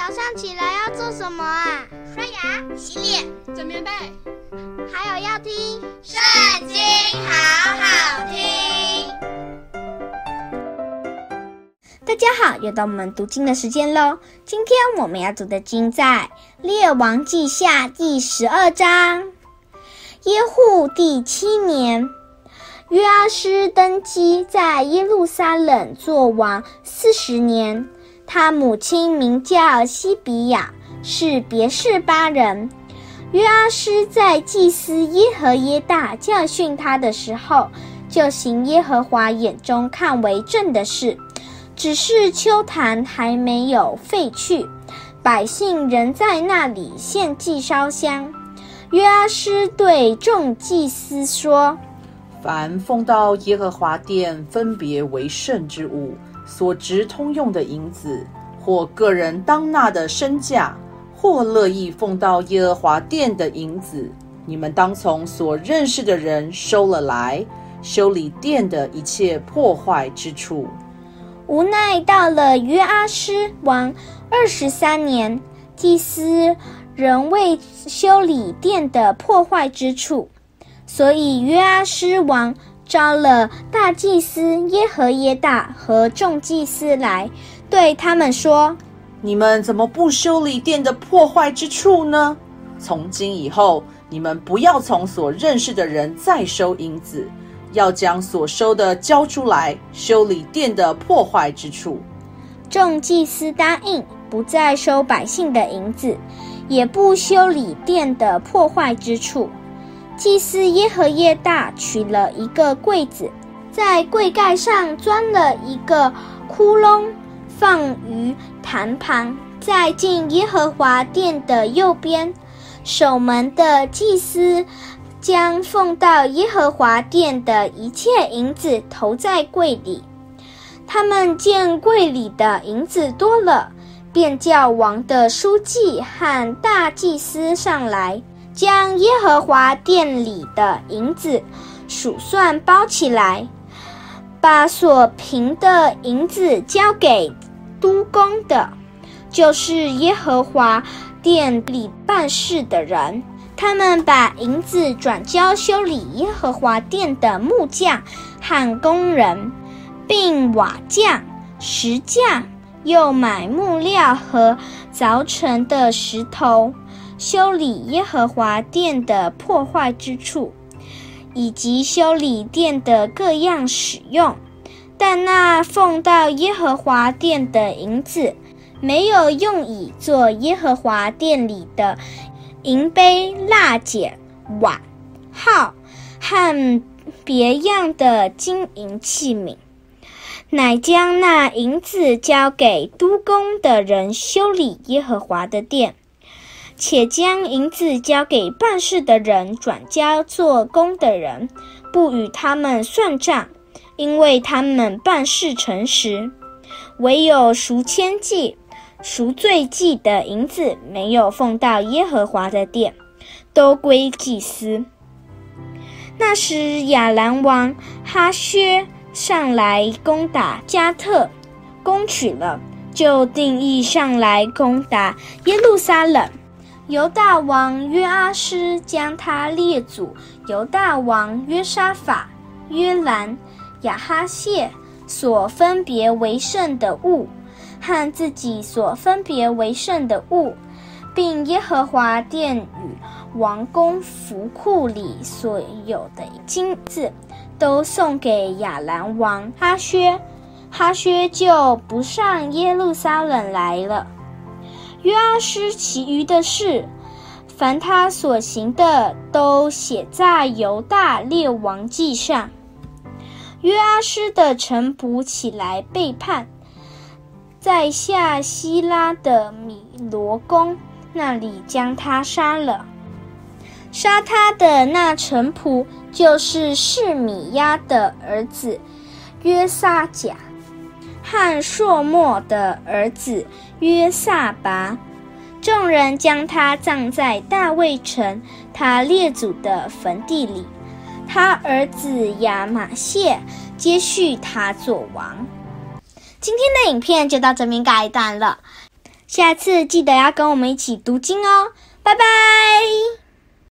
早上起来要做什么啊？刷牙、洗脸、整棉被，还有要听《圣经》，好好听。大家好，又到我们读经的时间喽。今天我们要读的经在《列王记下》第十二章。耶户第七年，约阿施登基，在耶路撒冷作王四十年。他母亲名叫西比亚，是别是巴人。约阿施在祭司耶和耶大教训他的时候，就行耶和华眼中看为正的事，只是秋坛还没有废去，百姓仍在那里献祭烧香。约阿施对众祭司说：“凡奉到耶和华殿分别为圣之物。”所值通用的银子，或个人当纳的身价，或乐意奉到耶和华殿的银子，你们当从所认识的人收了来，修理殿的一切破坏之处。无奈到了约阿施王二十三年，祭司仍未修理殿的破坏之处，所以约阿施王。招了大祭司耶和耶大和众祭司来，对他们说：“你们怎么不修理殿的破坏之处呢？从今以后，你们不要从所认识的人再收银子，要将所收的交出来，修理殿的破坏之处。”众祭司答应，不再收百姓的银子，也不修理殿的破坏之处。祭司耶和耶大取了一个柜子，在柜盖上钻了一个窟窿，放于坛旁，在进耶和华殿的右边。守门的祭司将奉到耶和华殿的一切银子投在柜里。他们见柜里的银子多了，便叫王的书记和大祭司上来。将耶和华殿里的银子数算包起来，把所凭的银子交给督工的，就是耶和华殿里办事的人。他们把银子转交修理耶和华殿的木匠和工人，并瓦匠、石匠，又买木料和凿成的石头。修理耶和华殿的破坏之处，以及修理殿的各样使用，但那奉到耶和华殿的银子，没有用以做耶和华殿里的银杯、蜡剪、碗、号和别样的金银器皿，乃将那银子交给督工的人修理耶和华的殿。且将银子交给办事的人，转交做工的人，不与他们算账，因为他们办事诚实。唯有赎愆祭、赎罪祭的银子没有奉到耶和华的殿，都归祭司。那时亚兰王哈薛上来攻打迦特，攻取了，就定义上来攻打耶路撒冷。犹大王约阿施将他列祖犹大王约沙法、约兰、亚哈谢所分别为圣的物，和自己所分别为圣的物，并耶和华殿与王宫府库里所有的金子，都送给亚兰王哈薛，哈薛就不上耶路撒冷来了。约阿施其余的事，凡他所行的，都写在犹大列王记上。约阿施的臣仆起来背叛，在下希拉的米罗宫那里将他杀了。杀他的那臣仆就是示米亚的儿子约撒甲。和朔末的儿子约萨拔，众人将他葬在大卫城他列祖的坟地里。他儿子亚玛谢接续他做王。今天的影片就到这边该一段了，下次记得要跟我们一起读经哦，拜拜。